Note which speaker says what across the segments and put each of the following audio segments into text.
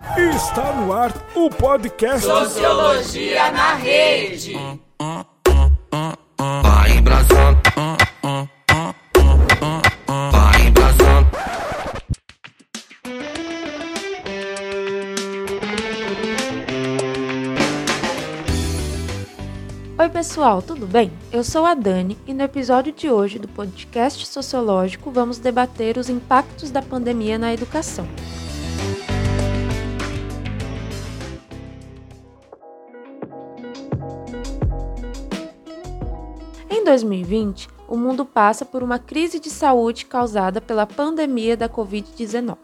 Speaker 1: Está no ar o podcast
Speaker 2: Sociologia na Rede.
Speaker 3: Vai. Vai.
Speaker 4: Oi, pessoal, tudo bem? Eu sou a Dani e no episódio de hoje do podcast Sociológico vamos debater os impactos da pandemia na educação. Em 2020, o mundo passa por uma crise de saúde causada pela pandemia da Covid-19.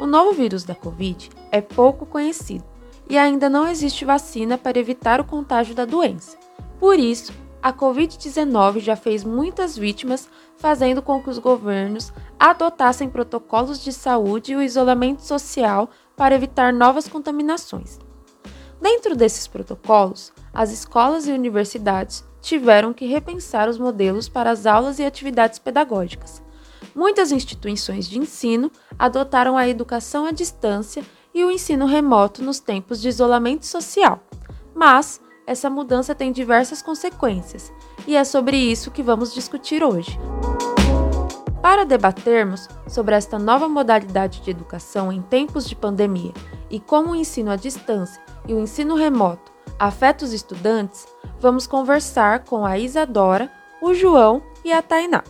Speaker 4: O novo vírus da Covid é pouco conhecido e ainda não existe vacina para evitar o contágio da doença. Por isso, a Covid-19 já fez muitas vítimas, fazendo com que os governos adotassem protocolos de saúde e o isolamento social para evitar novas contaminações. Dentro desses protocolos, as escolas e universidades tiveram que repensar os modelos para as aulas e atividades pedagógicas. Muitas instituições de ensino adotaram a educação à distância e o ensino remoto nos tempos de isolamento social. Mas essa mudança tem diversas consequências, e é sobre isso que vamos discutir hoje. Para debatermos sobre esta nova modalidade de educação em tempos de pandemia e como o ensino à distância e o ensino remoto afeta os estudantes, vamos conversar com a Isadora, o João e a Tainá.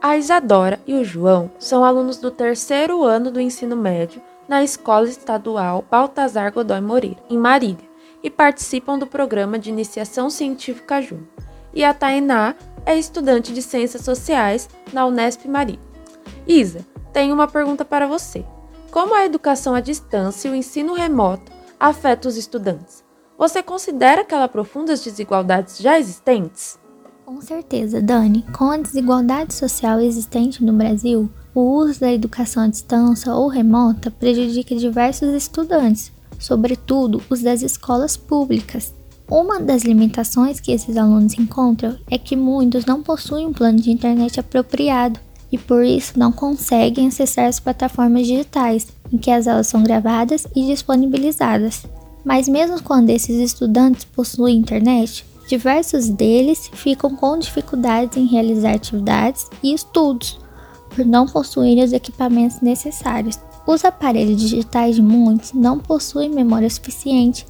Speaker 4: A Isadora e o João são alunos do terceiro ano do ensino médio na Escola Estadual Baltazar Godoy Moreira, em Marília, e participam do programa de iniciação científica Júnior. E a Tainá é estudante de Ciências Sociais na Unesp Marília. Isa, tenho uma pergunta para você. Como a educação à distância e o ensino remoto afetam os estudantes? Você considera que ela aprofunda as desigualdades já existentes?
Speaker 5: Com certeza, Dani. Com a desigualdade social existente no Brasil, o uso da educação à distância ou remota prejudica diversos estudantes, sobretudo os das escolas públicas. Uma das limitações que esses alunos encontram é que muitos não possuem um plano de internet apropriado e por isso não conseguem acessar as plataformas digitais em que as aulas são gravadas e disponibilizadas. Mas mesmo quando esses estudantes possuem internet, diversos deles ficam com dificuldades em realizar atividades e estudos por não possuírem os equipamentos necessários. Os aparelhos digitais de muitos não possuem memória suficiente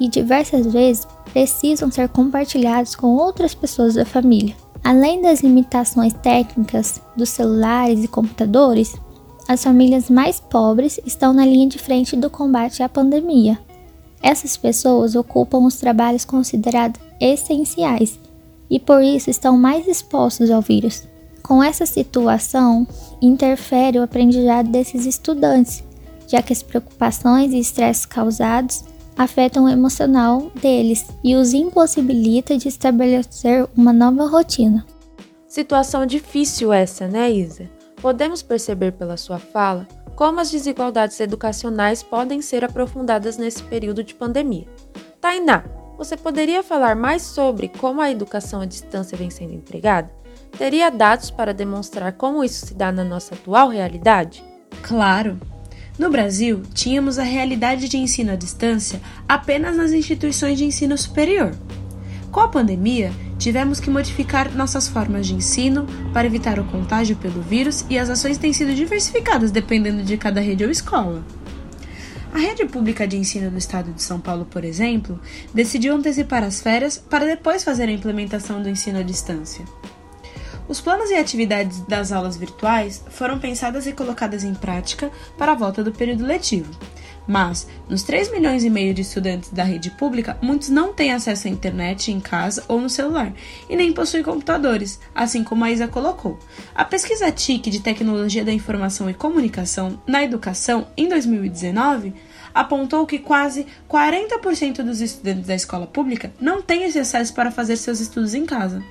Speaker 5: e diversas vezes precisam ser compartilhados com outras pessoas da família. Além das limitações técnicas dos celulares e computadores, as famílias mais pobres estão na linha de frente do combate à pandemia. Essas pessoas ocupam os trabalhos considerados essenciais e por isso estão mais expostos ao vírus. Com essa situação, interfere o aprendizado desses estudantes, já que as preocupações e estresses causados afetam o emocional deles e os impossibilita de estabelecer uma nova rotina.
Speaker 4: Situação difícil essa, né, Isa? Podemos perceber pela sua fala como as desigualdades educacionais podem ser aprofundadas nesse período de pandemia. Tainá, você poderia falar mais sobre como a educação à distância vem sendo empregada? Teria dados para demonstrar como isso se dá na nossa atual realidade?
Speaker 6: Claro! No Brasil, tínhamos a realidade de ensino à distância apenas nas instituições de ensino superior. Com a pandemia, tivemos que modificar nossas formas de ensino para evitar o contágio pelo vírus e as ações têm sido diversificadas dependendo de cada rede ou escola. A rede pública de ensino do estado de São Paulo, por exemplo, decidiu antecipar as férias para depois fazer a implementação do ensino à distância. Os planos e atividades das aulas virtuais foram pensadas e colocadas em prática para a volta do período letivo. Mas, nos 3 milhões e meio de estudantes da rede pública, muitos não têm acesso à internet em casa ou no celular e nem possuem computadores, assim como a Isa colocou. A pesquisa TIC de Tecnologia da Informação e Comunicação na Educação, em 2019, apontou que quase 40% dos estudantes da escola pública não têm esse acesso para fazer seus estudos em casa.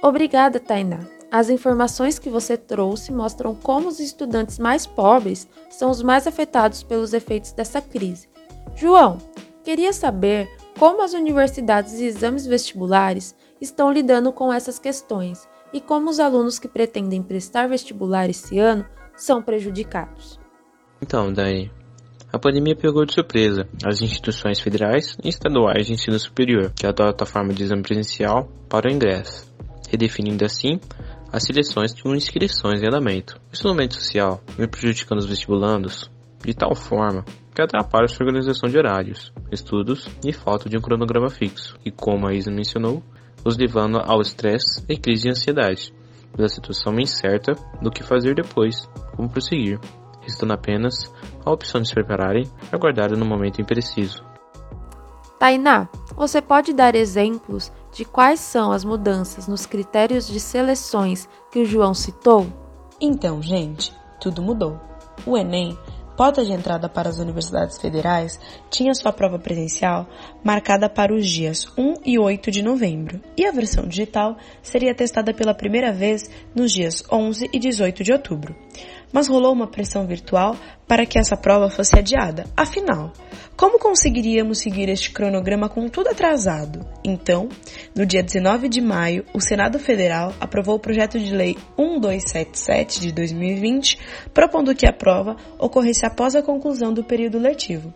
Speaker 4: Obrigada, Tainá. As informações que você trouxe mostram como os estudantes mais pobres são os mais afetados pelos efeitos dessa crise. João, queria saber como as universidades e exames vestibulares estão lidando com essas questões e como os alunos que pretendem prestar vestibular esse ano são prejudicados.
Speaker 7: Então, daí, a pandemia pegou de surpresa as instituições federais e estaduais de ensino superior, que adotam a forma de exame presencial para o ingresso, redefinindo assim as seleções de inscrições em andamento. Esse momento social vem prejudicando os vestibulandos de tal forma que atrapalha sua organização de horários, estudos e falta de um cronograma fixo, e como a Isa mencionou, os levando ao estresse e crise de ansiedade, pela situação incerta do que fazer depois, como prosseguir, restando apenas a opção de se prepararem e aguardar no momento impreciso.
Speaker 4: Tainá, você pode dar exemplos de quais são as mudanças nos critérios de seleções que o João citou?
Speaker 6: Então, gente, tudo mudou. O Enem porta de entrada para as universidades federais tinha sua prova presencial marcada para os dias 1 e 8 de novembro, e a versão digital seria testada pela primeira vez nos dias 11 e 18 de outubro mas rolou uma pressão virtual para que essa prova fosse adiada. Afinal, como conseguiríamos seguir este cronograma com tudo atrasado? Então, no dia 19 de maio, o Senado Federal aprovou o projeto de lei 1277 de 2020, propondo que a prova ocorresse após a conclusão do período letivo.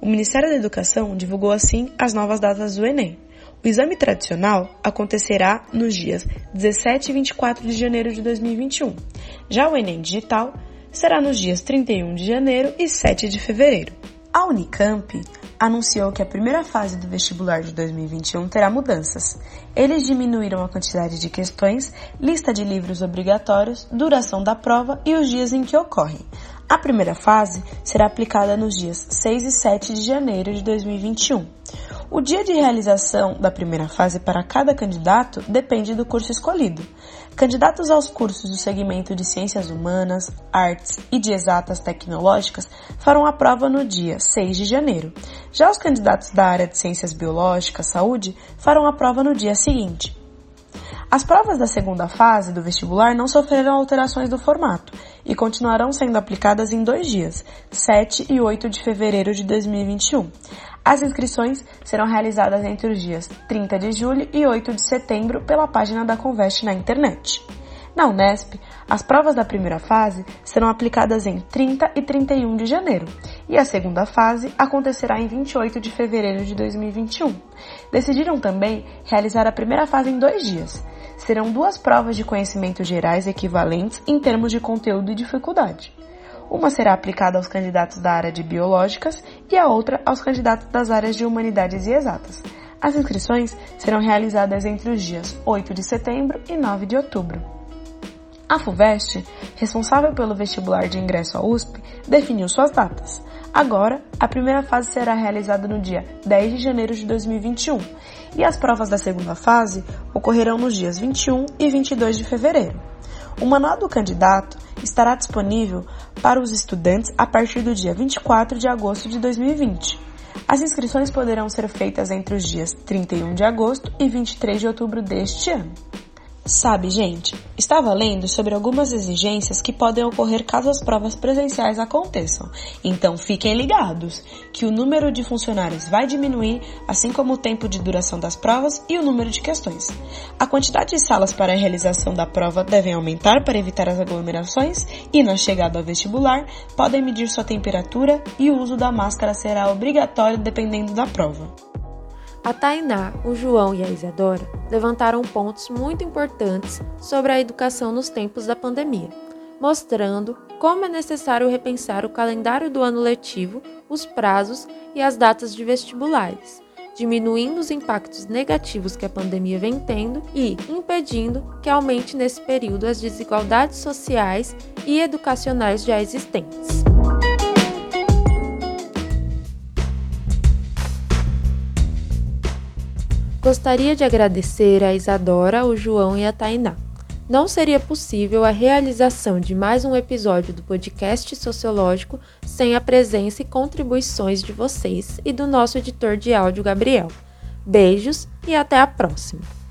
Speaker 6: O Ministério da Educação divulgou assim as novas datas do Enem. O exame tradicional acontecerá nos dias 17 e 24 de janeiro de 2021. Já o Enem Digital será nos dias 31 de janeiro e 7 de fevereiro. A Unicamp anunciou que a primeira fase do vestibular de 2021 terá mudanças. Eles diminuíram a quantidade de questões, lista de livros obrigatórios, duração da prova e os dias em que ocorrem. A primeira fase será aplicada nos dias 6 e 7 de janeiro de 2021. O dia de realização da primeira fase para cada candidato depende do curso escolhido. Candidatos aos cursos do segmento de Ciências Humanas, Artes e de Exatas Tecnológicas farão a prova no dia 6 de janeiro. Já os candidatos da área de Ciências Biológicas, Saúde, farão a prova no dia seguinte. As provas da segunda fase do vestibular não sofreram alterações do formato e continuarão sendo aplicadas em dois dias, 7 e 8 de fevereiro de 2021. As inscrições serão realizadas entre os dias 30 de julho e 8 de setembro pela página da Conveste na internet. Na Unesp, as provas da primeira fase serão aplicadas em 30 e 31 de janeiro, e a segunda fase acontecerá em 28 de fevereiro de 2021. Decidiram também realizar a primeira fase em dois dias. Serão duas provas de conhecimentos gerais equivalentes em termos de conteúdo e dificuldade. Uma será aplicada aos candidatos da área de biológicas e a outra aos candidatos das áreas de humanidades e exatas. As inscrições serão realizadas entre os dias 8 de setembro e 9 de outubro. A FUVEST, responsável pelo vestibular de ingresso à USP, definiu suas datas. Agora, a primeira fase será realizada no dia 10 de janeiro de 2021 e as provas da segunda fase ocorrerão nos dias 21 e 22 de fevereiro. O manual do candidato estará disponível para os estudantes a partir do dia 24 de agosto de 2020. As inscrições poderão ser feitas entre os dias 31 de agosto e 23 de outubro deste ano. Sabe, gente, estava lendo sobre algumas exigências que podem ocorrer caso as provas presenciais aconteçam. Então fiquem ligados que o número de funcionários vai diminuir, assim como o tempo de duração das provas e o número de questões. A quantidade de salas para a realização da prova devem aumentar para evitar as aglomerações e, na chegada ao vestibular, podem medir sua temperatura e o uso da máscara será obrigatório dependendo da prova.
Speaker 4: A Tainá, o João e a Isadora levantaram pontos muito importantes sobre a educação nos tempos da pandemia, mostrando como é necessário repensar o calendário do ano letivo, os prazos e as datas de vestibulares, diminuindo os impactos negativos que a pandemia vem tendo e impedindo que aumente nesse período as desigualdades sociais e educacionais já existentes. Gostaria de agradecer a Isadora, o João e a Tainá. Não seria possível a realização de mais um episódio do podcast sociológico sem a presença e contribuições de vocês e do nosso editor de áudio, Gabriel. Beijos e até a próxima!